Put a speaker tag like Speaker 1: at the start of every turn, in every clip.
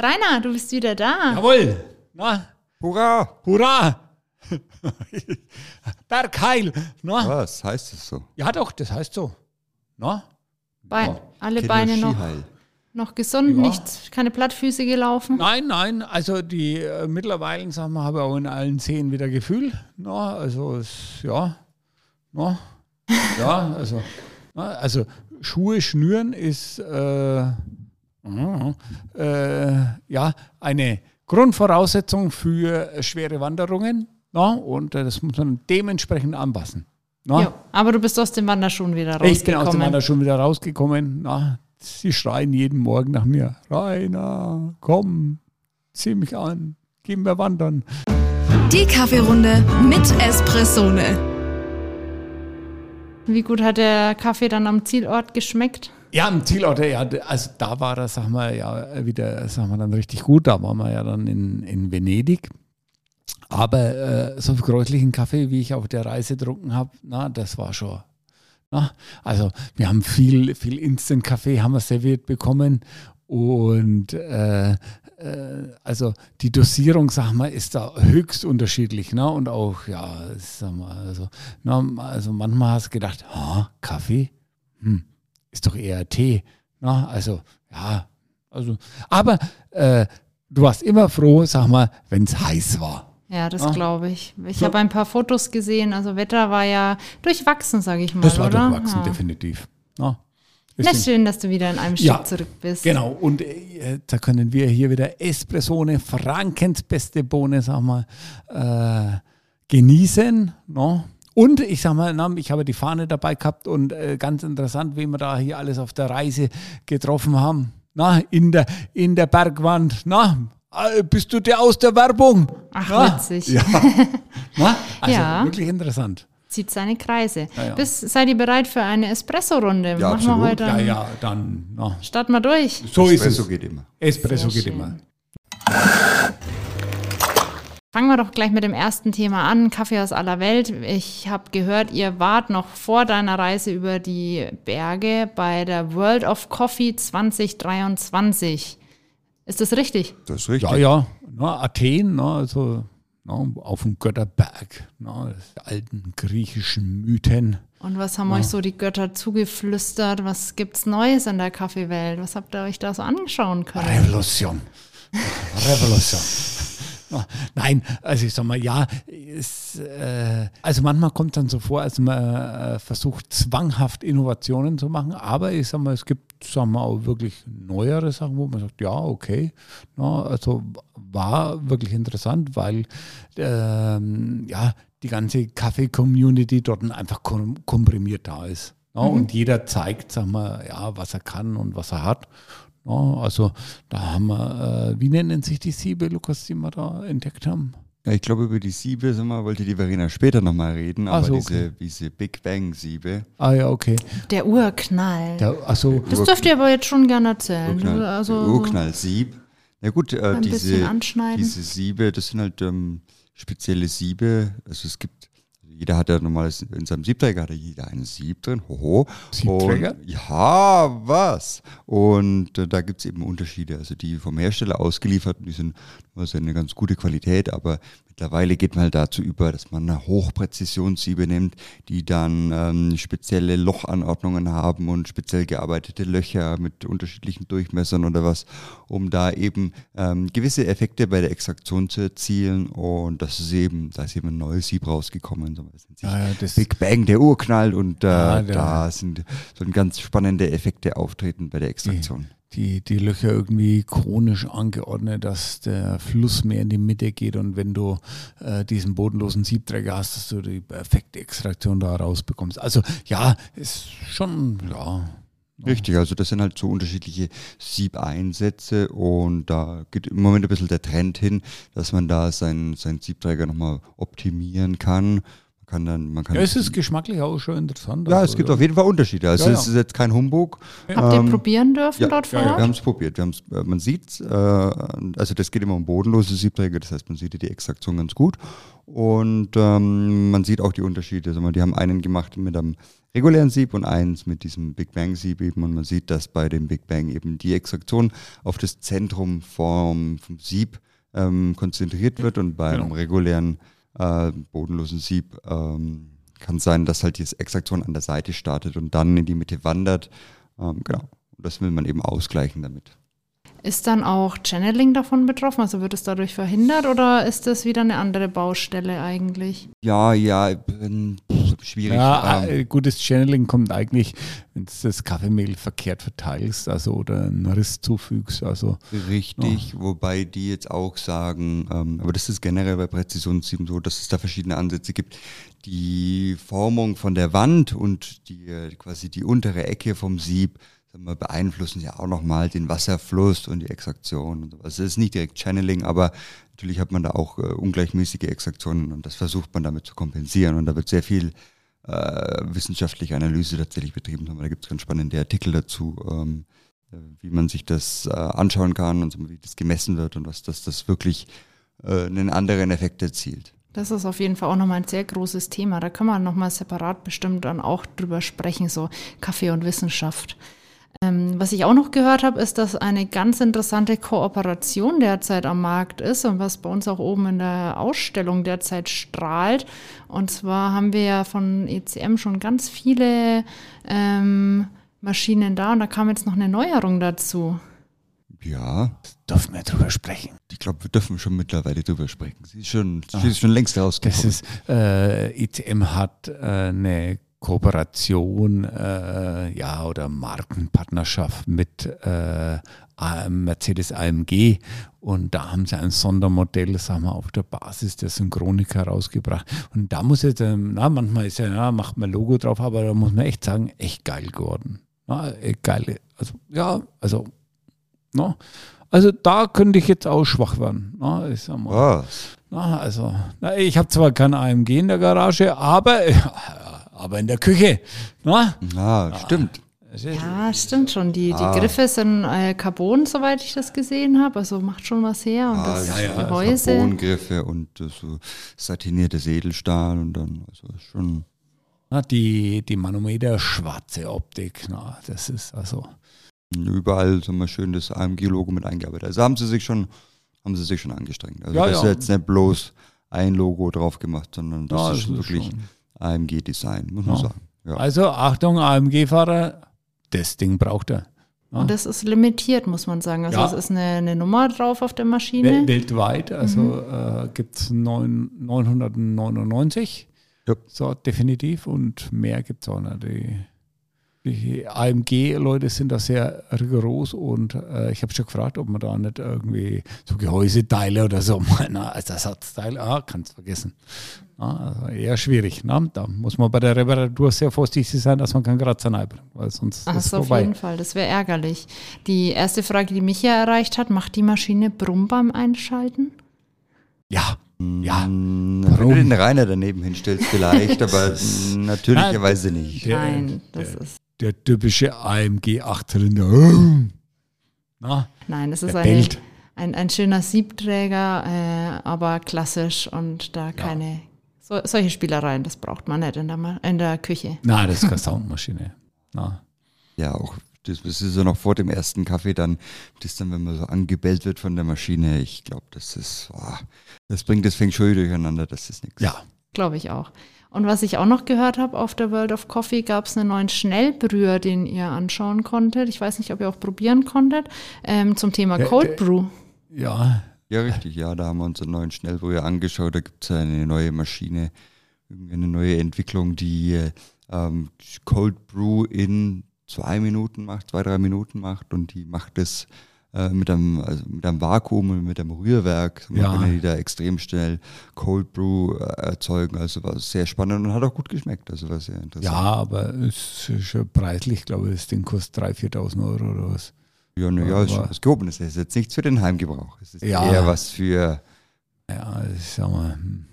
Speaker 1: Rainer, du bist wieder da.
Speaker 2: Jawohl. Na,
Speaker 3: Hurra!
Speaker 2: hurra. Bergheil. Na?
Speaker 3: Was heißt es so?
Speaker 2: Ja, doch, das heißt so. Na?
Speaker 1: Bein,
Speaker 2: Ja.
Speaker 1: alle
Speaker 3: Kennt
Speaker 1: Beine noch,
Speaker 3: Skiheil.
Speaker 1: noch gesund,
Speaker 2: Ja.
Speaker 1: nicht, keine Plattfüße gelaufen.
Speaker 2: Nein, nein, also die äh, mittlerweile, sagen wir, habe ich auch in allen Zehen wieder Gefühl. Na, also es, ja. Na, ja, also, na, also Schuhe schnüren ist äh, äh, ja eine Grundvoraussetzung für schwere Wanderungen. Na, und äh, das muss man dementsprechend anpassen. Na?
Speaker 1: Ja, aber du bist aus dem Wanderschuhen wieder
Speaker 2: Ich bin aus dem
Speaker 1: rausgekommen.
Speaker 2: Wander schon wieder rausgekommen. Na, sie schreien jeden Morgen nach mir. Rainer, komm, zieh mich an, gehen wir wandern.
Speaker 4: Die Kaffeerunde mit Espressone.
Speaker 1: Wie gut hat der Kaffee dann am Zielort geschmeckt?
Speaker 2: Ja, am Zielort, ja, also da war das, sagen wir, ja wieder, sagen wir dann richtig gut. Da waren wir ja dann in, in Venedig. Aber äh, so viel kräutlichen Kaffee, wie ich auf der Reise getrunken habe, na, das war schon. Na, also wir haben viel, viel Instant-Kaffee haben wir serviert bekommen und äh, also die Dosierung, sag mal, ist da höchst unterschiedlich, ne? Und auch, ja, sag mal, also, na, also manchmal hast du gedacht, ah, Kaffee, hm, ist doch eher Tee, na? Also, ja, also, aber äh, du warst immer froh, sag mal, wenn es heiß war.
Speaker 1: Ja, das
Speaker 2: Ah.
Speaker 1: glaube ich. Ich
Speaker 2: So.
Speaker 1: habe ein paar Fotos gesehen. Also Wetter war ja durchwachsen, sage ich mal,
Speaker 2: Das war
Speaker 1: oder?
Speaker 2: durchwachsen,
Speaker 1: ja.
Speaker 2: definitiv. Ja.
Speaker 1: Na, schön, dass du wieder in einem Stück
Speaker 2: Ja,
Speaker 1: zurück bist.
Speaker 2: Genau, und äh, da können wir hier wieder Espressone, Frankens beste Bohne, sag mal, äh, genießen. No? Und ich sag mal, ich habe die Fahne dabei gehabt und äh, ganz interessant, wie wir da hier alles auf der Reise getroffen haben. Na, in der, in der Bergwand. Na, äh, bist du der aus der Werbung?
Speaker 1: Ach,
Speaker 2: Na?
Speaker 1: witzig.
Speaker 2: Ja. Na, also
Speaker 1: Ja.
Speaker 2: wirklich interessant.
Speaker 1: Zieht seine Kreise.
Speaker 2: Ja, ja.
Speaker 1: Bis, seid ihr bereit für eine Espresso-Runde?
Speaker 3: Ja,
Speaker 1: Machen wir
Speaker 3: absolut.
Speaker 1: heute
Speaker 2: Ja, ja, dann, na.
Speaker 1: Starten wir durch.
Speaker 2: So ist
Speaker 3: Espresso
Speaker 2: es.
Speaker 3: geht immer.
Speaker 2: Espresso
Speaker 1: Sehr
Speaker 2: geht
Speaker 1: schön.
Speaker 2: immer.
Speaker 1: Fangen wir doch gleich mit dem ersten Thema an. Kaffee aus aller Welt. Ich habe gehört, ihr wart noch vor deiner Reise über die Berge bei der World of Coffee 2023. Ist das richtig?
Speaker 3: Das ist richtig.
Speaker 2: Ja, ja, na, Athen, na, also na, auf dem Götterberg, das alten griechischen Mythen.
Speaker 1: Und was haben euch so die Götter zugeflüstert? Was gibt's Neues in der Kaffeewelt? Was habt ihr euch da so anschauen können?
Speaker 2: Revolution. Revolution. Nein, also ich sag mal, ja, es, äh, also manchmal kommt dann so vor, als man äh, versucht, zwanghaft Innovationen zu machen, aber ich sag mal, es gibt, sagen wir auch wirklich neuere Sachen, wo man sagt, ja, okay, na, also war wirklich interessant, weil ähm, ja, die ganze Kaffee-Community dort einfach kom komprimiert da ist. Ja, Und jeder zeigt, sag mal, ja, was er kann und was er hat. Ja, also da haben wir, äh, wie nennen sich die Siebe, Lukas, die wir da entdeckt haben?
Speaker 3: Ja, ich glaube, über die Siebe sag mal, wollte die Verena später nochmal reden, aber
Speaker 2: so,
Speaker 3: diese, diese Big Bang-Siebe,
Speaker 2: Ah ja, okay.
Speaker 1: Der Urknall.
Speaker 2: Der, also,
Speaker 1: das dürft ihr aber jetzt schon gerne erzählen.
Speaker 3: Urknall,
Speaker 1: also,
Speaker 3: der Urknall-Sieb. Ja gut, äh, diese, diese Siebe, das sind halt ähm, spezielle Siebe. Also es gibt, jeder hat ja normales, in seinem Siebträger hat ja jeder einen Sieb drin. Hoho.
Speaker 2: Siebträger?
Speaker 3: Und, ja, was? Und äh, da gibt es eben Unterschiede. Also die vom Hersteller ausgeliefert, die sind also eine ganz gute Qualität, aber mittlerweile geht man halt dazu über, dass man eine Hochpräzisionssiebe nimmt, die dann ähm, spezielle Lochanordnungen haben und speziell gearbeitete Löcher mit unterschiedlichen Durchmessern oder was, um da eben ähm, gewisse Effekte bei der Extraktion zu erzielen. Und das ist eben, da ist eben ein neues Sieb rausgekommen. So, Das nennt sich
Speaker 2: Ja, ja, das-
Speaker 3: Big Bang, der Urknall und äh,
Speaker 2: Ah, der-
Speaker 3: da sind so ganz spannende Effekte auftreten bei der Extraktion.
Speaker 2: Die, die Löcher irgendwie chronisch angeordnet, dass der Fluss mehr in die Mitte geht und wenn du äh, diesen bodenlosen Siebträger hast, dass du die perfekte Extraktion da rausbekommst. Also ja, ist schon, ja.
Speaker 3: Richtig, also das sind halt so unterschiedliche Siebeinsätze und da geht im Moment ein bisschen der Trend hin, dass man da seinen, seinen Siebträger nochmal optimieren kann. Kann dann, man kann
Speaker 2: Ja, es ist geschmacklich auch schon interessant.
Speaker 3: ja,
Speaker 2: also,
Speaker 3: es gibt auf jeden Fall Unterschiede. Also
Speaker 2: Ja, ja.
Speaker 3: es ist jetzt kein Humbug.
Speaker 1: Habt ihr
Speaker 3: Ähm,
Speaker 1: probieren dürfen
Speaker 3: Ja,
Speaker 1: dort vor
Speaker 3: ja,
Speaker 1: Ort?
Speaker 3: wir haben es probiert. Wir haben's, äh, man sieht äh, also das geht immer um bodenlose Siebträger, das heißt, man sieht die Extraktion ganz gut. Und ähm, man sieht auch die Unterschiede. Also, die haben einen gemacht mit einem regulären Sieb und eins mit diesem Big Bang Sieb eben. Und man sieht, dass bei dem Big Bang eben die Extraktion auf das Zentrum vom, vom Sieb ähm, konzentriert wird und bei einem
Speaker 2: Genau.
Speaker 3: regulären äh, bodenlosen Sieb ähm, kann sein, dass halt die Extraktion an der Seite startet und dann in die Mitte wandert. Ähm, genau. Und das will man eben ausgleichen damit.
Speaker 1: Ist dann auch Channeling davon betroffen? Also wird es dadurch verhindert oder ist das wieder eine andere Baustelle eigentlich?
Speaker 3: Ja, ja, ähm, schwierig.
Speaker 2: Ja,
Speaker 3: ähm,
Speaker 2: äh, gutes Channeling kommt eigentlich, wenn du das Kaffeemehl verkehrt verteilst, also oder einen Riss zufügst. Also
Speaker 3: Richtig, wobei die jetzt auch sagen, ähm, aber das ist generell bei Präzisionssieben so, dass es da verschiedene Ansätze gibt. Die Formung von der Wand und die äh, quasi die untere Ecke vom Sieb wir, beeinflussen ja auch nochmal den Wasserfluss und die Extraktion. Und sowas. Es ist nicht direkt Channeling, aber natürlich hat man da auch äh, ungleichmäßige Extraktionen und das versucht man damit zu kompensieren. Und da wird sehr viel äh, wissenschaftliche Analyse tatsächlich betrieben. Da gibt es ganz spannende Artikel dazu. Ähm, äh, wie man sich das äh, anschauen kann und wie das gemessen wird und was das, das wirklich äh, einen anderen Effekt erzielt.
Speaker 1: Das ist auf jeden Fall auch nochmal ein sehr großes Thema. Da kann man nochmal separat bestimmt dann auch drüber sprechen, so Kaffee und Wissenschaft. Ähm, was ich auch noch gehört habe, ist, dass eine ganz interessante Kooperation derzeit am Markt ist und was bei uns auch oben in der Ausstellung derzeit strahlt. Und zwar haben wir ja von ECM schon ganz viele ähm, Maschinen da und da kam jetzt noch eine Neuerung dazu.
Speaker 3: Ja,
Speaker 2: dürfen wir drüber sprechen.
Speaker 3: ich glaube, wir dürfen schon mittlerweile drüber sprechen. Sie ist schon, sie ist schon längst
Speaker 2: Das
Speaker 3: rausgekommen.
Speaker 2: ist, äh, ITM hat äh, eine Kooperation, äh, ja, oder Markenpartnerschaft mit äh, Mercedes AMG und da haben sie ein Sondermodell, sagen wir, auf der Basis der Synchronika rausgebracht. Und da muss jetzt, ähm, na, manchmal ist ja, na, macht man Logo drauf, aber da muss man echt sagen, echt geil geworden. Na, geil. Also, ja, also, na, also da könnte ich jetzt auch schwach werden. Na, ich sag mal.
Speaker 3: Was?
Speaker 2: Na, also, na, ich habe zwar kein AMG in der Garage, aber, aber in der Küche. Na?
Speaker 3: Ah, stimmt.
Speaker 1: Ja, stimmt schon. Die, die
Speaker 3: Ah.
Speaker 1: Griffe sind äh, Carbon, soweit ich das gesehen habe. Also macht schon was her. Und
Speaker 3: Ah,
Speaker 1: das
Speaker 3: ja, ja,
Speaker 1: Gehäuse.
Speaker 3: Carbongriffe und äh, so satiniertes Edelstahl und dann, also schon.
Speaker 2: Na, die, die Manometer schwarze Optik, na, das ist also.
Speaker 3: Überall so mal schön das AMG-Logo mit eingearbeitet. Also haben sie sich schon, haben sie sich schon angestrengt. Also
Speaker 2: Ja,
Speaker 3: das ist
Speaker 2: ja.
Speaker 3: jetzt nicht bloß ein Logo drauf gemacht, sondern das
Speaker 2: Ja,
Speaker 3: ist
Speaker 2: das ist
Speaker 3: wirklich
Speaker 2: schon-
Speaker 3: AMG-Design, muss man
Speaker 2: Ja.
Speaker 3: sagen. Ja.
Speaker 2: Also Achtung, AMG-Fahrer, das Ding braucht er. Ja.
Speaker 1: Und das ist limitiert, muss man sagen. Also
Speaker 2: Ja.
Speaker 1: es ist eine, eine Nummer drauf auf der Maschine.
Speaker 2: Wel weltweit, also äh, gibt es 999.
Speaker 3: Ja.
Speaker 2: So, definitiv. Und mehr gibt es auch nicht. Die, die AMG-Leute sind da sehr rigoros und äh, ich habe schon gefragt, ob man da nicht irgendwie so Gehäuseteile oder so, na, als Ersatzteil, ah, kannst vergessen. Ah, also eher schwierig. Na? Da muss man bei der Reparatur sehr vorsichtig sein, dass man keinen Kratzer reinbringt, weil sonst
Speaker 1: Ach,
Speaker 2: ist es
Speaker 1: das auf
Speaker 2: vorbei.
Speaker 1: jeden Fall. Das wäre ärgerlich. Die erste Frage, die mich ja erreicht hat, macht die Maschine Brumm beim Einschalten?
Speaker 2: Ja, ja.
Speaker 3: Mm, Wenn du den Rainer daneben hinstellst, vielleicht, aber mm, natürlicherweise nicht.
Speaker 1: Nein, das ist.
Speaker 2: Der typische AMG 8-Zylinder. Na,
Speaker 1: Nein, das ist eine, ein, ein schöner Siebträger, äh, aber klassisch und da keine. So, solche Spielereien, das braucht man nicht in der, in der Küche.
Speaker 2: Na, das ist keine Soundmaschine. Na.
Speaker 3: Ja, auch das, das ist ja noch vor dem ersten Kaffee dann, das dann, wenn man so angebellt wird von der Maschine, ich glaube, das ist, boah, das bringt das Feng Shui durcheinander, das ist nichts.
Speaker 2: Ja,
Speaker 1: Glaube ich auch. Und was ich auch noch gehört habe, auf der World of Coffee gab es einen neuen Schnellbrüher, den ihr anschauen konntet. Ich weiß nicht, ob ihr auch probieren konntet, ähm, zum Thema
Speaker 2: Der-
Speaker 1: Cold
Speaker 2: der-
Speaker 1: Brew.
Speaker 2: ja,
Speaker 3: Ja, richtig, ja, da haben wir uns einen neuen Schnellbrüher angeschaut, da gibt es eine neue Maschine, eine neue Entwicklung, die äh, ähm, Cold Brew in zwei Minuten macht, zwei, drei Minuten macht und die macht es äh, mit, einem, also mit einem Vakuum und mit einem Rührwerk. Man
Speaker 2: Ja.
Speaker 3: kann die da extrem schnell Cold Brew äh, erzeugen, also war sehr spannend und hat auch gut geschmeckt, also war sehr interessant.
Speaker 2: ja, aber es ist schon preislich, glaube ich, das Ding kostet 3.000, 4.000 Euro oder was.
Speaker 3: Ja, ne, ja, ist schon was Gehobenes. Es ist jetzt nichts für den Heimgebrauch. Es ist
Speaker 2: Ja.
Speaker 3: eher was für
Speaker 2: Ja, ich sag mal, hm.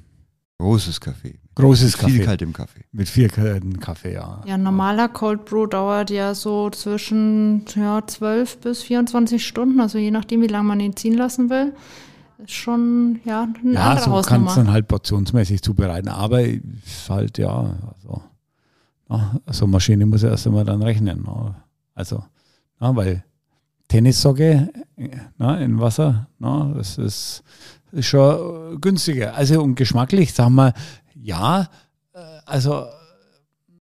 Speaker 3: Großes Kaffee.
Speaker 2: Großes
Speaker 3: Viel
Speaker 2: Kaffee.
Speaker 3: kalt im Kaffee.
Speaker 2: Mit vier kalten Kaffee, ja.
Speaker 1: Ja, ein normaler Cold Brew dauert ja so zwischen ja, 12 bis 24 Stunden, also je nachdem, wie lange man ihn ziehen lassen will. Ist schon, ja, eine
Speaker 2: Ja,
Speaker 1: andere
Speaker 2: so kannst
Speaker 1: Hausnummer.
Speaker 2: du dann halt portionsmäßig zubereiten. Aber ist halt, ja, also, ja, so eine Maschine muss ja erst einmal dann rechnen. Ne? Also, ja, weil Tennissocke na, in Wasser, na, das ist, ist schon günstiger. Also und geschmacklich, sagen wir, ja, äh, also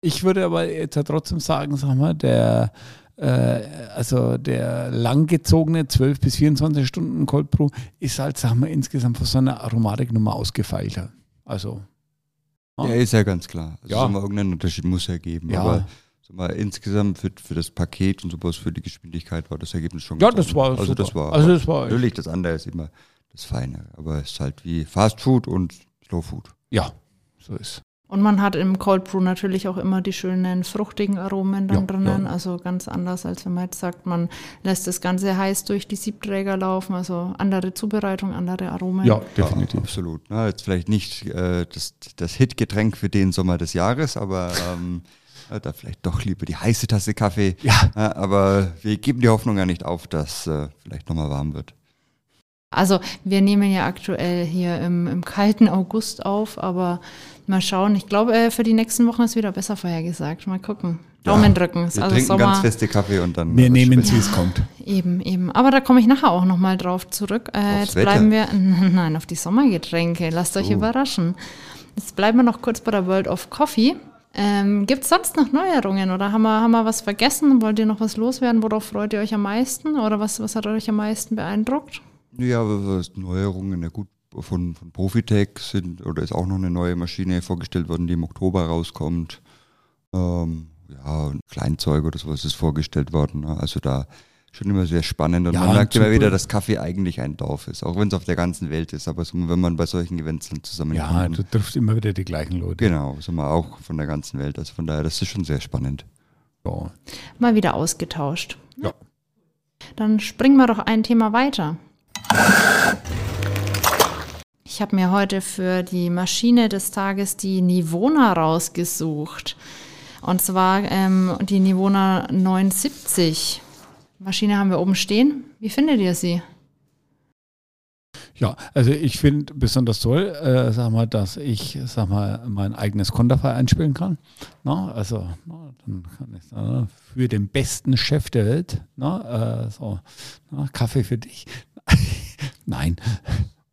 Speaker 2: ich würde aber jetzt ja trotzdem sagen, sagen wir, der äh, also der langgezogene 12 bis 24 Stunden Cold Brew ist halt, sagen wir, insgesamt von so einer Aromatik nochmal ausgefeilter. Also Ja.
Speaker 3: Ja, ist ja ganz klar. Also
Speaker 2: Ja.
Speaker 3: sagen wir, irgendeinen Unterschied muss ja geben.
Speaker 2: Ja.
Speaker 3: Aber sagen wir, insgesamt für, für das Paket und sowas, für die Geschwindigkeit war das Ergebnis schon
Speaker 2: Ja, das war.
Speaker 3: Also
Speaker 2: super.
Speaker 3: das war,
Speaker 2: Also das war-
Speaker 3: natürlich, das andere ist immer das Feine. Aber es ist halt wie Fast Food und Slow Food.
Speaker 2: ja, so ist.
Speaker 1: Und man hat im Cold Brew natürlich auch immer die schönen fruchtigen Aromen dann
Speaker 2: Ja,
Speaker 1: drinnen.
Speaker 2: ja.
Speaker 1: Also ganz anders, als wenn man jetzt sagt, man lässt das Ganze heiß durch die Siebträger laufen. Also andere Zubereitung, andere Aromen.
Speaker 2: Ja, definitiv.
Speaker 3: Ja, absolut. Na, jetzt vielleicht nicht äh, das, das Hit-Getränk für den Sommer des Jahres, aber ähm, ja, da vielleicht doch lieber die heiße Tasse Kaffee.
Speaker 2: Ja.
Speaker 3: Ja, aber wir geben die Hoffnung ja nicht auf, dass äh, vielleicht nochmal warm wird.
Speaker 1: Also wir nehmen ja aktuell hier im, im kalten August auf, aber mal schauen. Ich glaube, äh, für die nächsten Wochen ist wieder besser vorhergesagt. Mal gucken. Daumen
Speaker 3: Ja,
Speaker 1: drücken. Ist
Speaker 3: Wir
Speaker 1: also
Speaker 3: trinken
Speaker 1: Sommer.
Speaker 3: ganz feste Kaffee und dann.
Speaker 2: Wir nehmen es, wie es kommt.
Speaker 1: Eben, eben. Aber da komme ich nachher auch nochmal drauf zurück. Äh,
Speaker 3: Aufs
Speaker 1: jetzt
Speaker 3: Wetter?
Speaker 1: bleiben wir, nein, auf die Sommergetränke. Lasst euch
Speaker 3: Oh.
Speaker 1: überraschen. Jetzt bleiben wir noch kurz bei der World of Coffee. Ähm, Gibt es sonst noch Neuerungen oder haben wir, haben wir was vergessen? Wollt ihr noch was loswerden? Worauf freut ihr euch am meisten? Oder was, was hat euch am meisten beeindruckt?
Speaker 3: Ja, aber was Neuerungen, ja gut, von, von Profitec sind, oder ist auch noch eine neue Maschine vorgestellt worden, die im Oktober rauskommt. Ähm, ja, Kleinzeug oder sowas ist vorgestellt worden. Ne? Also da schon immer sehr spannend. Und
Speaker 2: Ja,
Speaker 3: man merkt immer wieder, dass Kaffee eigentlich ein Dorf ist, auch wenn es auf der ganzen Welt ist. Aber so, wenn man bei solchen Events dann
Speaker 2: Ja,
Speaker 3: zusammenkommt.
Speaker 2: du triffst immer wieder die gleichen Leute.
Speaker 3: genau, so mal auch von der ganzen Welt. Also von daher, das ist schon sehr spannend.
Speaker 2: Ja.
Speaker 1: Mal wieder ausgetauscht.
Speaker 2: Ja.
Speaker 1: Dann springen wir doch ein Thema weiter. Ich habe mir heute für die Maschine des Tages die Nivona rausgesucht. Und zwar ähm, die Nivona 970. Maschine haben wir oben stehen. Wie findet ihr sie?
Speaker 2: Ja, also ich finde besonders toll, äh, sag mal, dass ich, sag mal, mein eigenes Konterfei einspielen kann. Na, also, na, dann kann ich sagen, für den besten Chef der Welt, na, äh, so, na, Kaffee für dich. Nein,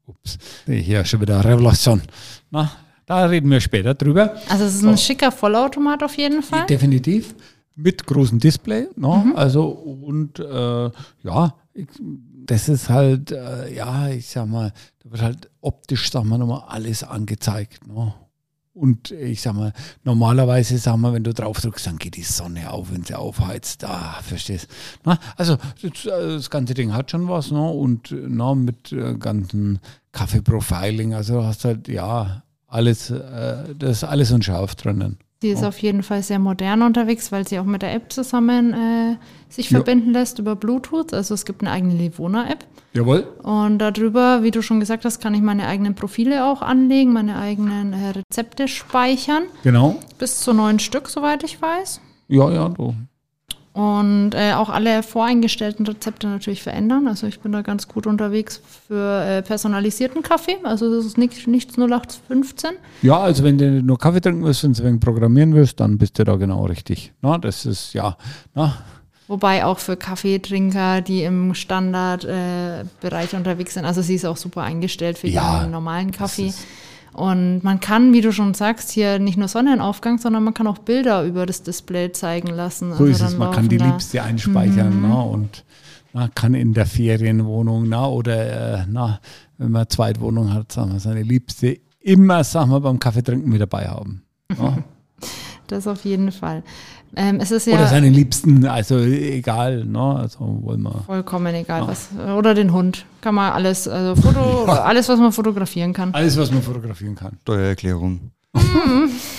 Speaker 2: ups, hier schon wieder Revelation. Na, da reden wir später drüber.
Speaker 1: Also es ist ein schicker Vollautomat auf jeden Fall.
Speaker 2: Definitiv. Mit großem Display. Ne? Also, und äh, ja, ich, das ist halt, äh, ja, ich sag mal, da wird halt optisch, sag mal, nochmal alles angezeigt. Ne? Und ich sag mal, normalerweise, sag mal, wenn du drauf drückst, dann geht die Sonne auf, wenn sie aufheizt. Ah, verstehst Na, Also, das, äh, das ganze Ding hat schon was, ne? Und äh, na, mit äh, ganzen Kaffee-Profiling, also du hast halt, ja, alles, äh, das ist alles unscharf drinnen.
Speaker 1: Sie ist auf jeden Fall sehr modern unterwegs, weil sie auch mit der App zusammen äh, sich
Speaker 2: Ja.
Speaker 1: verbinden lässt über Bluetooth. Also es gibt eine eigene Livona-App.
Speaker 2: Jawohl.
Speaker 1: Und darüber, wie du schon gesagt hast, kann ich meine eigenen Profile auch anlegen, meine eigenen äh, Rezepte speichern.
Speaker 2: Genau.
Speaker 1: Bis zu neun Stück, soweit ich weiß.
Speaker 2: Ja, ja, du.
Speaker 1: Und äh, auch alle voreingestellten Rezepte natürlich verändern. Also ich bin da ganz gut unterwegs für äh, personalisierten Kaffee. Also das ist nicht, nichts 0815.
Speaker 2: Ja, also wenn du nur Kaffee trinken willst und ein programmieren willst, dann bist du da genau richtig. Na, das ist, ja, na,
Speaker 1: Wobei auch für Kaffeetrinker, die im Standardbereich äh, unterwegs sind. Also sie ist auch super eingestellt für
Speaker 2: Ja,
Speaker 1: den normalen Kaffee. Und man kann, wie du schon sagst, hier nicht nur Sonnenaufgang, sondern man kann auch Bilder über das Display zeigen lassen.
Speaker 2: so
Speaker 1: Also
Speaker 2: ist es. Man kann die
Speaker 1: da-
Speaker 2: Liebste einspeichern na, und na, kann in der Ferienwohnung na, oder äh, na, wenn man Zweitwohnung hat, sagen wir, seine Liebste immer, sagen wir, beim Kaffeetrinken mit dabei haben. Na.
Speaker 1: Das auf jeden Fall. Ähm, es ist ja
Speaker 2: Oder seine Liebsten, also egal, ne? also wollen wir.
Speaker 1: vollkommen egal was. Oder den Hund. Kann man alles, also Foto, alles, was man fotografieren kann.
Speaker 2: Alles, was man fotografieren kann.
Speaker 3: Steuererklärung.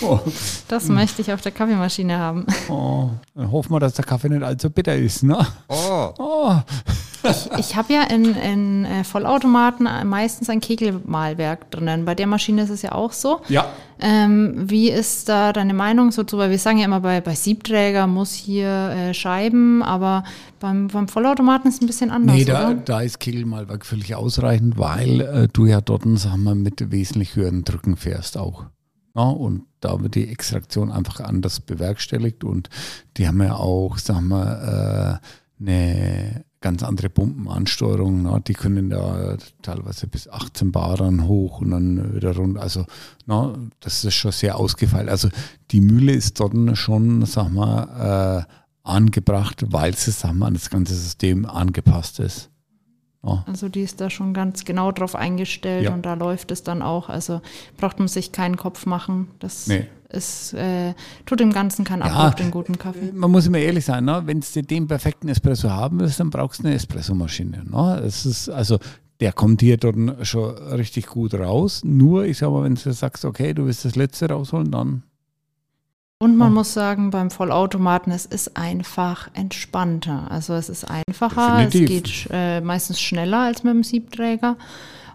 Speaker 2: Oh,
Speaker 1: Das möchte ich auf der Kaffeemaschine haben.
Speaker 2: oh. Dann hoffen wir, dass der Kaffee nicht allzu bitter ist. Ne?
Speaker 3: Oh,
Speaker 2: Oh,
Speaker 1: Ich, ich habe ja in, in äh, Vollautomaten meistens ein Kegelmalwerk drinnen. Bei der Maschine ist es ja auch so.
Speaker 2: Ja.
Speaker 1: Ähm, wie ist da deine Meinung so zu? Weil wir sagen ja immer, bei, bei Siebträger muss hier äh, Scheiben, aber beim, beim Vollautomaten ist es ein bisschen anders.
Speaker 2: Nee, da, da ist Kegelmalwerk völlig ausreichend, weil äh, du ja dort, sagen wir, mit wesentlich höheren Drücken fährst auch. Ja, und da wird die Extraktion einfach anders bewerkstelligt und die haben ja auch, sagen wir, äh, eine ganz andere Pumpenansteuerung. Ne? Die können da teilweise bis 18 Bar dann hoch und dann wieder runter. Also ne? das ist schon sehr ausgefeilt. Also die Mühle ist dort schon, sag mal, äh, angebracht, weil sie, sag mal, an das ganze System angepasst ist. Ja.
Speaker 1: Also die ist da schon ganz genau drauf eingestellt
Speaker 2: Ja.
Speaker 1: und da läuft es dann auch. Also braucht man sich keinen Kopf machen. Das
Speaker 2: Nee.
Speaker 1: ist, äh, tut dem Ganzen keinen
Speaker 2: Ja.
Speaker 1: Abbruch, den guten Kaffee.
Speaker 2: Man muss immer ehrlich sein, ne? wenn du den perfekten Espresso haben willst, dann brauchst du eine Espressomaschine. Ne? Es ist also der kommt hier dort schon richtig gut raus. Nur, ich sag mal, wenn du sagst, okay, du willst das letzte rausholen, dann
Speaker 1: Und man
Speaker 2: Oh.
Speaker 1: muss sagen, beim Vollautomaten, es ist einfach entspannter. Also es ist einfacher,
Speaker 2: Definitiv.
Speaker 1: es geht äh, meistens schneller als mit dem Siebträger.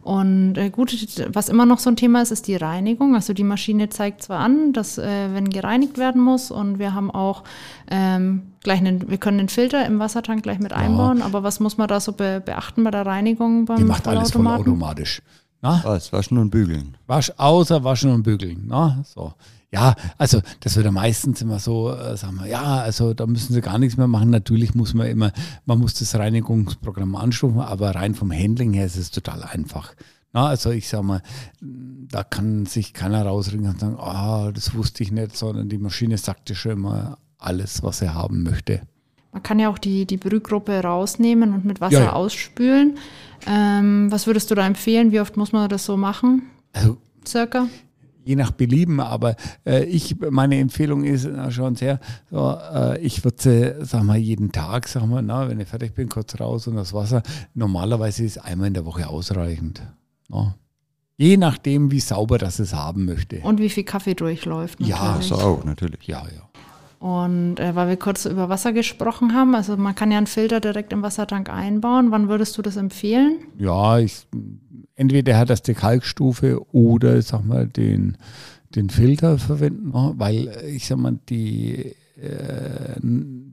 Speaker 1: Und äh, gut, was immer noch so ein Thema ist, ist die Reinigung. Also die Maschine zeigt zwar an, dass äh, wenn gereinigt werden muss und wir haben auch ähm, gleich einen, wir können den Filter im Wassertank gleich mit einbauen, aber was muss man da so be beachten bei der Reinigung beim
Speaker 2: die macht alles vollautomatisch. Na?
Speaker 3: Was? Waschen und bügeln.
Speaker 2: Wasch, außer waschen und bügeln. Na? So. Ja, also das wird ja meistens immer so, äh, sagen wir, ja, also da müssen sie gar nichts mehr machen. Natürlich muss man immer, man muss das Reinigungsprogramm anstufen, aber rein vom Handling her ist es total einfach. Na, also ich sag mal, da kann sich keiner rausringen und sagen, ah, das wusste ich nicht, sondern die Maschine sagt dir schon immer alles, was er haben möchte.
Speaker 1: Man kann ja auch die, die Brühgruppe rausnehmen und mit Wasser
Speaker 2: Ja, ja.
Speaker 1: ausspülen. Ähm, was würdest du da empfehlen? Wie oft muss man das so machen?
Speaker 2: Also
Speaker 1: Circa?
Speaker 2: je nach Belieben, aber äh, ich, meine Empfehlung ist äh, schon sehr, so, äh, ich würde sie, sag mal, jeden Tag, sag mal, na, wenn ich fertig bin, kurz raus und das Wasser. Normalerweise ist einmal in der Woche ausreichend. Na. Je nachdem, wie sauber das es haben möchte.
Speaker 1: Und wie viel Kaffee durchläuft.
Speaker 2: Ja,
Speaker 1: natürlich.
Speaker 3: So auch, natürlich.
Speaker 2: ja, ja.
Speaker 1: Und äh, weil wir kurz über Wasser gesprochen haben, also man kann ja einen Filter direkt im Wassertank einbauen. Wann würdest du das empfehlen?
Speaker 2: Ja, ich, entweder hat das die Kalkstufe oder, sag mal, den, den Filter verwenden, ne? weil äh, ich sag mal, die äh,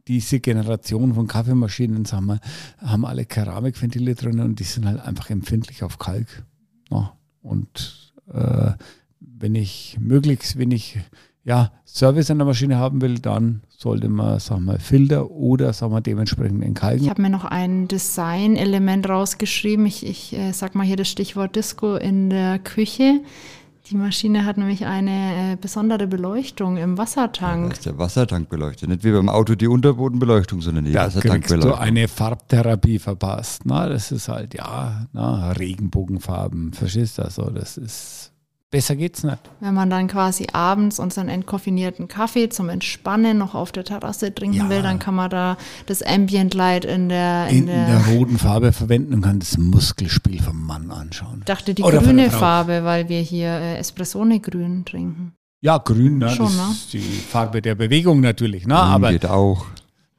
Speaker 2: diese Generation von Kaffeemaschinen, sag mal, haben alle Keramikventile drin und die sind halt einfach empfindlich auf Kalk. Ne? Und äh, wenn ich möglichst wenig ja, Service an der Maschine haben will, dann sollte man, sag mal, Filter oder, sag mal, dementsprechend entkalken.
Speaker 1: Ich habe mir noch ein Design-Element rausgeschrieben. Ich, ich äh, sag mal hier das Stichwort Disco in der Küche. Die Maschine hat nämlich eine äh, besondere Beleuchtung im
Speaker 3: Da
Speaker 1: Wassertank.
Speaker 3: ist der Wassertank beleuchtet. Nicht wie beim Auto die Unterbodenbeleuchtung, sondern die
Speaker 2: Da
Speaker 3: Wassertankbeleuchtung.
Speaker 2: eine Farbtherapie verpasst. Na, das ist halt, ja, na, Regenbogenfarben, verstehst du? Also, das ist, besser geht's nicht.
Speaker 1: Wenn man dann quasi abends unseren entkoffinierten Kaffee zum Entspannen noch auf der Terrasse trinken
Speaker 2: Ja.
Speaker 1: will, dann kann man da das Ambient Light in der, in
Speaker 2: In,
Speaker 1: der,
Speaker 2: der roten Farbe verwenden und kann das Muskelspiel vom Mann anschauen.
Speaker 1: ich dachte die
Speaker 2: Oder
Speaker 1: grüne. Farbe, weil wir hier äh, Espressone grün trinken.
Speaker 2: Ja, grün, ne,
Speaker 1: Schon,
Speaker 2: das
Speaker 1: ne?
Speaker 2: ist die Farbe der Bewegung natürlich. Ne?
Speaker 3: Grün
Speaker 2: Aber
Speaker 3: geht auch.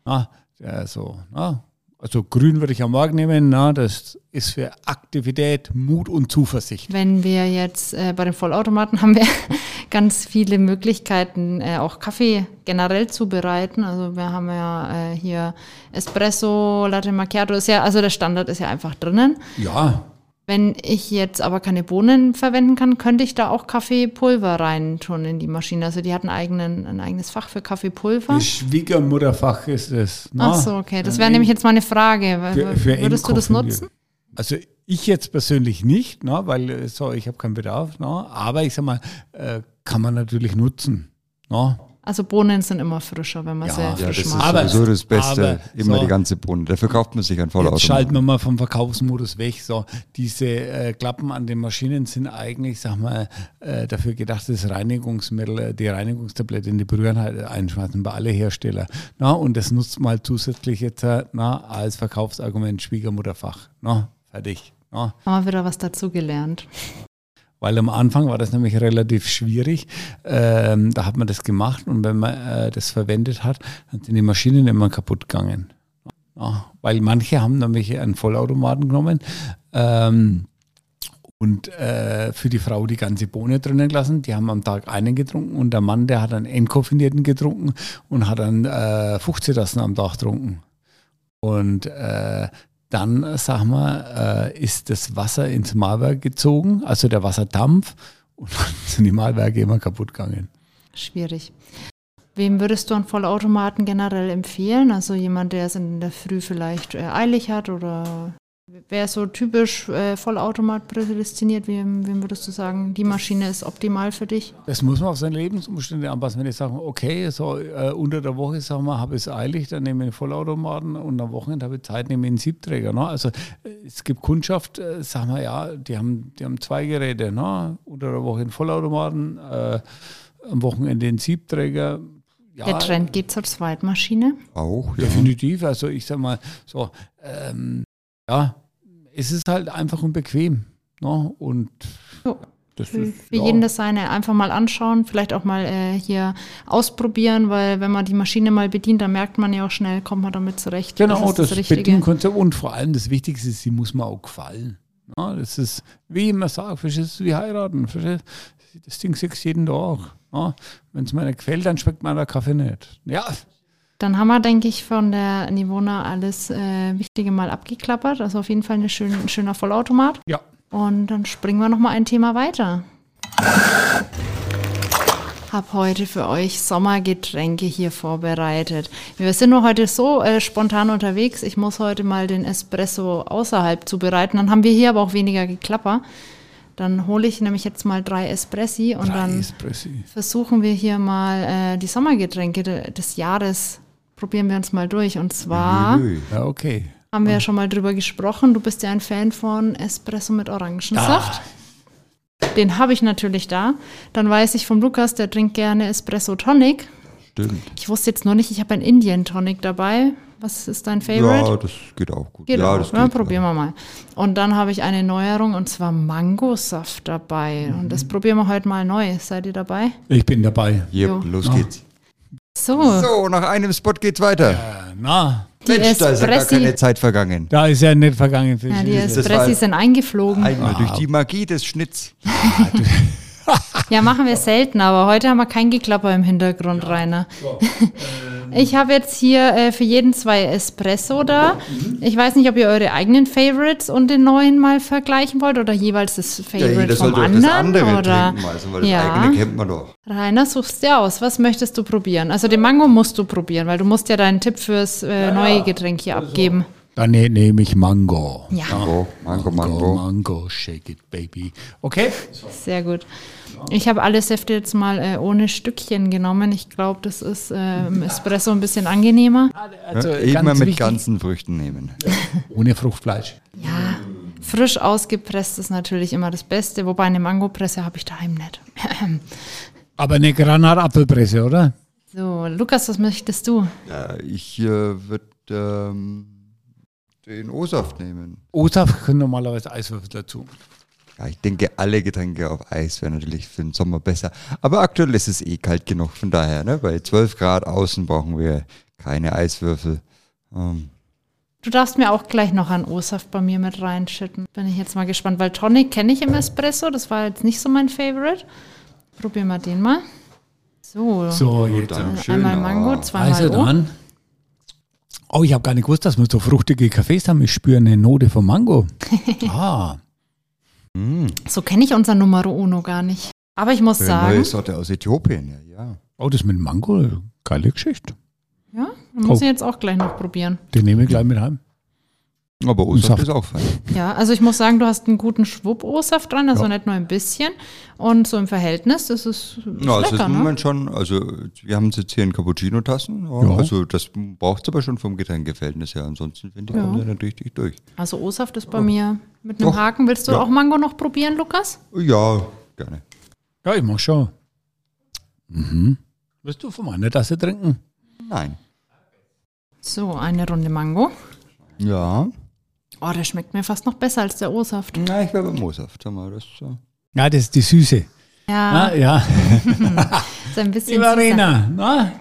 Speaker 2: na, ja, so, na, also grün würde ich am Morgen nehmen. Na, das ist für Aktivität, Mut und Zuversicht.
Speaker 1: Wenn wir jetzt äh, bei den Vollautomaten haben wir ganz viele Möglichkeiten, äh, auch Kaffee generell zu bereiten. Also wir haben ja äh, hier Espresso, Latte Macchiato ist ja, also der Standard ist ja einfach drinnen.
Speaker 2: Ja,
Speaker 1: Wenn ich jetzt aber keine Bohnen verwenden kann, könnte ich da auch Kaffeepulver rein tun in die Maschine. Also die hat einen eigenen, ein eigenes Fach für Kaffeepulver.
Speaker 2: das Schwiegermutterfach ist es. ne?
Speaker 1: Ach so, okay. Das
Speaker 2: Ein
Speaker 1: wäre nämlich jetzt meine Frage.
Speaker 2: Für- für
Speaker 1: Würdest du das nutzen?
Speaker 2: Also ich jetzt persönlich nicht, ne, weil äh, so, ich habe keinen Bedarf, ne, aber ich sag mal, äh, kann man natürlich nutzen. Ne.
Speaker 1: Also Bohnen sind immer frischer, wenn man
Speaker 2: Ja.
Speaker 1: sie
Speaker 2: Ja,
Speaker 3: Ja,
Speaker 1: frisch
Speaker 3: das ist
Speaker 1: macht.
Speaker 2: Aber-
Speaker 3: sowieso das Beste.
Speaker 2: aber
Speaker 3: Immer
Speaker 2: so.
Speaker 3: die ganze Bohne. Dafür kauft man sich einen
Speaker 2: Jetzt schalten wir mal vom Verkaufsmodus weg. So, diese äh, Klappen an den Maschinen sind eigentlich, sag mal, äh, dafür gedacht, das Reinigungsmittel, äh, die Reinigungstablette in die Brühenheit einschmeißen bei alle Hersteller. Na, und das nutzt mal zusätzlich jetzt äh, na, als Verkaufsargument Schwiegermutterfach. Na, fertig. Na.
Speaker 1: Haben wir wieder was dazugelernt.
Speaker 2: Weil am Anfang war das nämlich relativ schwierig. Ähm, da hat man das gemacht und wenn man äh, das verwendet hat, dann sind die Maschinen immer kaputt gegangen. Ja, weil manche haben nämlich einen Vollautomaten genommen ähm, und äh, für die Frau die ganze Bohne drinnen gelassen. Die haben am Tag einen getrunken und der Mann, der hat einen entkoffinierten getrunken und hat dann äh, 15 Tassen am Tag getrunken. Und äh, dann, sag mal, äh, ist das Wasser ins Mahlwerk gezogen, also der Wasserdampf, und dann sind die Mahlwerke immer kaputt gegangen.
Speaker 1: Schwierig. Wem würdest du einen Vollautomaten generell empfehlen? Also jemand, der es in der Früh vielleicht äh, eilig hat oder wer ist so typisch äh, Vollautomat prädestiniert? Wem, wem würdest du sagen, die Maschine ist optimal für dich?
Speaker 2: Das muss man auf seine Lebensumstände anpassen. Wenn ich sage, okay, so äh, unter der Woche habe ich es eilig, dann nehme ich einen Vollautomaten und am Wochenende habe ich Zeit, nehme ich einen Siebträger. Ne? Also äh, es gibt Kundschaft, äh, sagen wir ja, die haben, die haben zwei Geräte. Ne? Unter der Woche einen Vollautomaten, äh, am Wochenende einen Siebträger. Ja,
Speaker 1: Der Trend geht zur Zweitmaschine.
Speaker 3: Auch, ja.
Speaker 2: Definitiv. Also ich sag mal so, ähm, ja, es ist halt einfach und bequem. Ne? Und
Speaker 1: Jo.
Speaker 2: das
Speaker 1: Für,
Speaker 2: ist,
Speaker 1: für
Speaker 2: ja.
Speaker 1: jeden das seine. Einfach mal anschauen, vielleicht auch mal äh, hier ausprobieren, weil wenn man die Maschine mal bedient, dann merkt man ja auch schnell, kommt man damit zurecht.
Speaker 2: Genau, das,
Speaker 1: das,
Speaker 2: Bedienkonzept und vor allem das Wichtigste ist, sie muss mir auch gefallen. Ja, das ist, wie ich immer sage, verstehst du, wie heiraten. Verstehst? Das Ding du jeden Tag. Ja, Wenn es mir nicht gefällt, dann schmeckt mir der Kaffee nicht. Ja,
Speaker 1: Dann haben wir, denke ich, von der Nivona alles äh, Wichtige mal abgeklappert. Also auf jeden Fall eine schön, ein schöner Vollautomat.
Speaker 2: ja.
Speaker 1: Und dann springen wir nochmal ein Thema weiter. Hab heute für euch Sommergetränke hier vorbereitet. Wir sind nur heute so äh, spontan unterwegs. Ich muss heute mal den Espresso außerhalb zubereiten. Dann haben wir hier aber auch weniger Geklapper. Dann hole ich nämlich jetzt mal drei Espressi und
Speaker 2: Drei
Speaker 1: dann
Speaker 2: Espressi.
Speaker 1: versuchen wir hier mal äh, die Sommergetränke de des Jahres. Probieren wir uns mal durch. Und zwar.
Speaker 2: Ja, okay.
Speaker 1: haben wir ja schon mal drüber gesprochen. Du bist ja ein Fan von Espresso mit Orangensaft. Den habe ich natürlich da. Dann weiß ich vom Lukas, der trinkt gerne Espresso Tonic.
Speaker 3: Stimmt.
Speaker 1: Ich wusste jetzt nur nicht, ich habe einen Indian Tonic dabei. Was ist dein Favorite?
Speaker 3: Ja, das geht auch gut.
Speaker 1: Geht
Speaker 3: ja,
Speaker 1: auch.
Speaker 3: das
Speaker 1: Ja,
Speaker 3: geht,
Speaker 1: probieren wir mal. Und dann habe ich eine Neuerung und zwar Mangosaft dabei. Und das probieren wir heute mal neu. Seid ihr dabei?
Speaker 2: Ich bin dabei.
Speaker 3: Yep,
Speaker 1: Jo.
Speaker 3: los
Speaker 2: Ja.
Speaker 3: geht's.
Speaker 1: So,
Speaker 3: So, nach einem Spot geht's weiter.
Speaker 2: Äh, na,
Speaker 1: die
Speaker 3: Mensch, da ist ja gar keine Zeit vergangen.
Speaker 2: da ist ja nicht vergangen für
Speaker 1: ja, die Espressi sind eingeflogen.
Speaker 3: Einmal durch die Magie des Schnitts.
Speaker 1: Ja, machen wir selten, aber heute haben wir kein Geklapper im Hintergrund, Rainer. Ich habe jetzt hier äh, für jeden zwei Espresso da. Ich weiß nicht, ob ihr eure eigenen Favorites und den neuen mal vergleichen wollt oder jeweils das
Speaker 3: Ja,
Speaker 1: Favorite
Speaker 3: jeder
Speaker 1: vom
Speaker 3: sollte auch
Speaker 1: anderen.
Speaker 3: das andere
Speaker 1: oder?
Speaker 3: trinken, also, weil das
Speaker 1: ja.
Speaker 3: eigene kennt man doch.
Speaker 1: Rainer, suchst dir aus. Was möchtest du probieren? Also den Mango musst du probieren, weil du musst ja deinen Tipp fürs äh, neue Getränk hier abgeben.
Speaker 2: Dann ne- nehme ich Mango.
Speaker 1: Ja,
Speaker 3: Mango, Mango, Mango.
Speaker 2: Mango, shake it, baby. Okay.
Speaker 1: sehr gut. Ich habe alle Säfte jetzt mal äh, ohne Stückchen genommen. Ich glaube, das ist äh, im Espresso ein bisschen angenehmer.
Speaker 2: Also
Speaker 3: ja, immer
Speaker 2: ganz
Speaker 3: mit
Speaker 2: wichtig,
Speaker 3: ganzen Früchten nehmen.
Speaker 2: ohne Fruchtfleisch.
Speaker 1: Ja, frisch ausgepresst ist natürlich immer das Beste, wobei eine Mangopresse habe ich daheim nicht.
Speaker 2: Aber eine Granatapfelpresse, oder?
Speaker 1: So, Lukas, was möchtest du?
Speaker 3: Ja, ich äh, würde ähm, den O-Saft nehmen.
Speaker 2: O-Saft können normalerweise Eiswürfel dazu.
Speaker 3: Ja, ich denke, alle Getränke auf Eis wären natürlich für den Sommer besser. Aber aktuell ist es eh kalt genug, von daher, ne? Bei 12 Grad außen brauchen wir keine Eiswürfel. Ähm,
Speaker 1: Du darfst mir auch gleich noch einen O-Saft bei mir mit reinschütten. Bin ich jetzt mal gespannt, weil Tonic kenne ich im Espresso, das war jetzt nicht so mein Favorite. Probieren wir den mal. So,
Speaker 2: So, jetzt.
Speaker 3: dann schön.
Speaker 1: einmal Mango, zweimal
Speaker 2: Also
Speaker 1: O.
Speaker 2: dann. Oh, ich habe gar nicht gewusst, dass wir so fruchtige Kaffees haben. Ich spüre eine Note von Mango. ah,
Speaker 3: Mm,
Speaker 1: So kenne ich unser Numero Uno gar nicht. Aber ich muss
Speaker 3: eine
Speaker 1: sagen,
Speaker 3: neue Sorte aus Äthiopien, ja, ja.
Speaker 2: oh, das mit Mango, geile Geschichte.
Speaker 1: ja, muss
Speaker 2: Oh.
Speaker 1: ich jetzt auch gleich noch probieren.
Speaker 2: Den nehme ich gleich mit heim.
Speaker 3: Aber O-Saft
Speaker 2: Saft.
Speaker 3: ist auch fein.
Speaker 1: Ja, also ich muss sagen, du hast einen guten Schwupp-O-Saft dran, also
Speaker 2: Ja.
Speaker 1: nicht nur ein bisschen. Und so im Verhältnis, das ist, ist
Speaker 3: Ja, also
Speaker 1: lecker,
Speaker 3: im
Speaker 1: ne?
Speaker 3: Moment schon, also wir haben jetzt hier in Cappuccino-Tassen, ja,
Speaker 2: Ja.
Speaker 3: also das braucht es aber schon vom Getränkeverhältnis her, ansonsten finde ich,
Speaker 1: Ja.
Speaker 3: natürlich nicht durch.
Speaker 1: Also O-Saft ist bei mir mit einem
Speaker 3: Doch.
Speaker 1: Haken. Willst du
Speaker 3: Ja.
Speaker 1: auch Mango noch probieren, Lukas?
Speaker 3: Ja, gerne.
Speaker 2: Ja, ich mach schon. Mhm. Willst du von meiner Tasse trinken?
Speaker 3: Nein.
Speaker 1: So, eine Runde Mango.
Speaker 3: Ja.
Speaker 1: Oh, der schmeckt mir fast noch besser als der O-Saft.
Speaker 3: Na, ich wäre beim O-Saft, mal, das äh,
Speaker 2: Ja, das ist die Süße.
Speaker 1: Ja,
Speaker 2: Ja, ja.
Speaker 1: ist ein bisschen
Speaker 2: Die
Speaker 1: süßer.
Speaker 2: Marina. Na?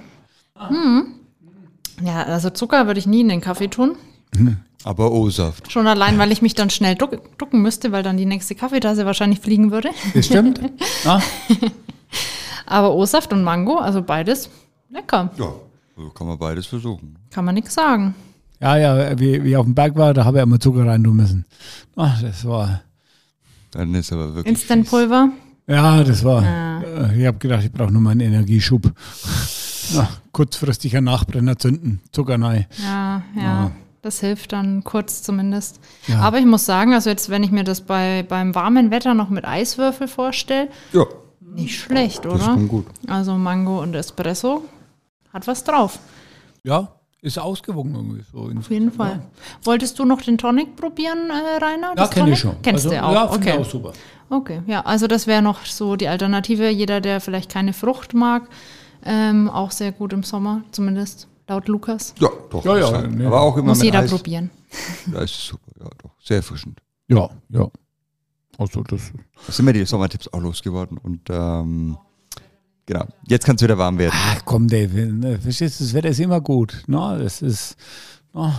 Speaker 1: Ja, also Zucker würde ich nie in den Kaffee tun.
Speaker 3: Aber O-Saft.
Speaker 1: Schon allein, weil ich mich dann schnell duck, ducken müsste, weil dann die nächste Kaffeetasse wahrscheinlich fliegen würde.
Speaker 2: Das stimmt. ja.
Speaker 1: Aber O-Saft und Mango, also beides lecker.
Speaker 3: Ja, so kann man beides versuchen.
Speaker 1: Kann man nichts sagen.
Speaker 2: Ja, ja, wie, wie ich auf dem Berg war, da habe ich immer Zucker rein tun müssen. Ah, das war,
Speaker 3: Dann ist aber wirklich.
Speaker 1: Instant-Pulver.
Speaker 2: ja, das war,
Speaker 1: Ah.
Speaker 2: äh, ich habe gedacht, ich brauche nur mal einen Energieschub. Ja, kurzfristiger Nachbrenner zünden, Zucker rein.
Speaker 1: Ja, ja.
Speaker 2: Ja.
Speaker 1: Das hilft dann kurz zumindest.
Speaker 2: Ja.
Speaker 1: Aber ich muss sagen, also jetzt, wenn ich mir das bei, beim warmen Wetter noch mit Eiswürfel vorstelle,
Speaker 3: Ja,
Speaker 1: nicht schlecht,
Speaker 3: das
Speaker 1: oder?
Speaker 3: kommt gut.
Speaker 1: Also Mango und Espresso hat was drauf.
Speaker 2: Ja, ist ausgewogen irgendwie so.
Speaker 1: Auf jeden Fall. Wolltest du noch den Tonic probieren, äh, Rainer?
Speaker 2: Ja,
Speaker 1: Das
Speaker 2: kenne ich schon.
Speaker 1: Kennst
Speaker 2: Also,
Speaker 1: du auch?
Speaker 2: Ja, finde
Speaker 1: okay.
Speaker 2: ich auch super.
Speaker 1: Okay, ja, also das wäre noch so die Alternative. Jeder, der vielleicht keine Frucht mag, ähm, auch sehr gut im Sommer, zumindest laut Lukas.
Speaker 3: Ja, doch.
Speaker 2: Ja, ja, nee.
Speaker 3: Aber auch immer
Speaker 1: Muss
Speaker 3: mit
Speaker 1: jeder
Speaker 3: Eis.
Speaker 1: probieren.
Speaker 3: Ja, ist super. Ja, doch. Sehr erfrischend.
Speaker 2: Ja, ja. Also das,
Speaker 3: Da sind mir die Sommertipps auch losgeworden. Und ähm, genau, jetzt kann es wieder warm werden.
Speaker 2: ach komm, Dave, ne, verstehst du, das Wetter ist immer gut. Na, das ist, na,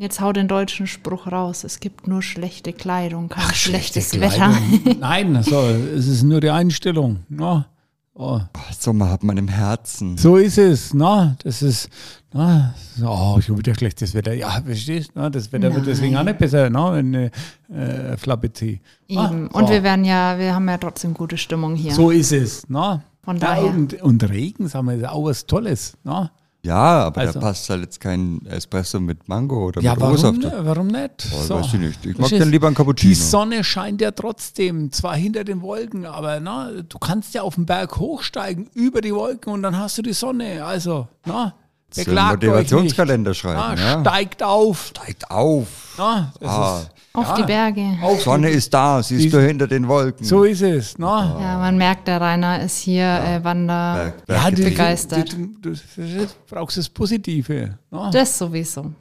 Speaker 1: Jetzt hau den deutschen Spruch raus. Es gibt nur schlechte Kleidung, kein schlechtes
Speaker 2: schlechte
Speaker 1: Wetter.
Speaker 2: Kleidung. Nein, so, es ist nur die Einstellung. Na, oh.
Speaker 3: Sommer hat man im Herzen.
Speaker 2: So ist es, na, das ist, na, so, oh, ich habe wieder schlechtes Wetter. Ja, verstehst du, das Wetter wird deswegen auch nicht besser, na, wenn ich äh, Flappe ziehe.
Speaker 1: Eben.
Speaker 2: Ah,
Speaker 1: Und
Speaker 2: so.
Speaker 1: wir werden ja, wir haben ja trotzdem gute Stimmung hier.
Speaker 2: So ist es, na.
Speaker 1: Von
Speaker 2: Ja,
Speaker 1: daher.
Speaker 2: und, und Regen, sagen wir, ist auch was Tolles, na.
Speaker 3: Ja, aber
Speaker 2: Also.
Speaker 3: da passt halt jetzt kein Espresso mit Mango oder
Speaker 2: Ja,
Speaker 3: mit
Speaker 2: warum, ne- warum nicht?
Speaker 3: Oh,
Speaker 2: So.
Speaker 3: Weiß ich nicht. Ich mag dann lieber einen Cappuccino.
Speaker 2: Die Sonne scheint ja trotzdem, zwar hinter den Wolken, aber na, du kannst ja auf den Berg hochsteigen, über die Wolken und dann hast du die Sonne. Also, na,
Speaker 3: einen
Speaker 2: beklagt euch
Speaker 3: Motivationskalender
Speaker 2: nicht.
Speaker 3: schreiben.
Speaker 2: Na,
Speaker 3: ja.
Speaker 2: Steigt auf.
Speaker 3: Steigt auf.
Speaker 2: Na, das
Speaker 3: Ah,
Speaker 2: ist,
Speaker 1: Auf die Berge.
Speaker 2: auf
Speaker 3: Sonne ist da, siehst
Speaker 2: Die-
Speaker 3: du hinter den Wolken.
Speaker 2: So ist es. Na.
Speaker 1: Ja, man merkt, der Rainer ist hier äh, Wander.
Speaker 3: Berg, Berg
Speaker 2: Ja, du,
Speaker 1: begeistert.
Speaker 2: Du, du, du brauchst das Positive. Na.
Speaker 1: Das sowieso.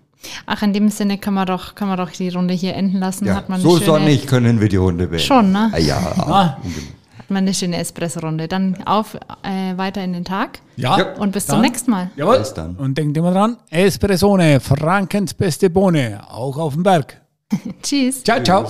Speaker 1: Ach, in dem Sinne kann man doch, kann man doch die Runde hier enden lassen.
Speaker 3: ja,
Speaker 1: hat man
Speaker 3: so sonnig können wir die Runde wählen.
Speaker 1: Schon, ne?
Speaker 3: Ah, ja,
Speaker 2: Ah.
Speaker 1: Hat man eine schöne Espresso-Runde. Dann auf äh, weiter in den Tag
Speaker 3: Ja.
Speaker 1: Und bis zum
Speaker 2: Dann-
Speaker 1: nächsten Mal.
Speaker 2: Jawohl.
Speaker 3: Bis dann.
Speaker 2: Und denkt immer dran, Espressone, Frankens beste Bohne, auch auf dem Berg.
Speaker 1: Tschüss.
Speaker 2: Ciao, ciao.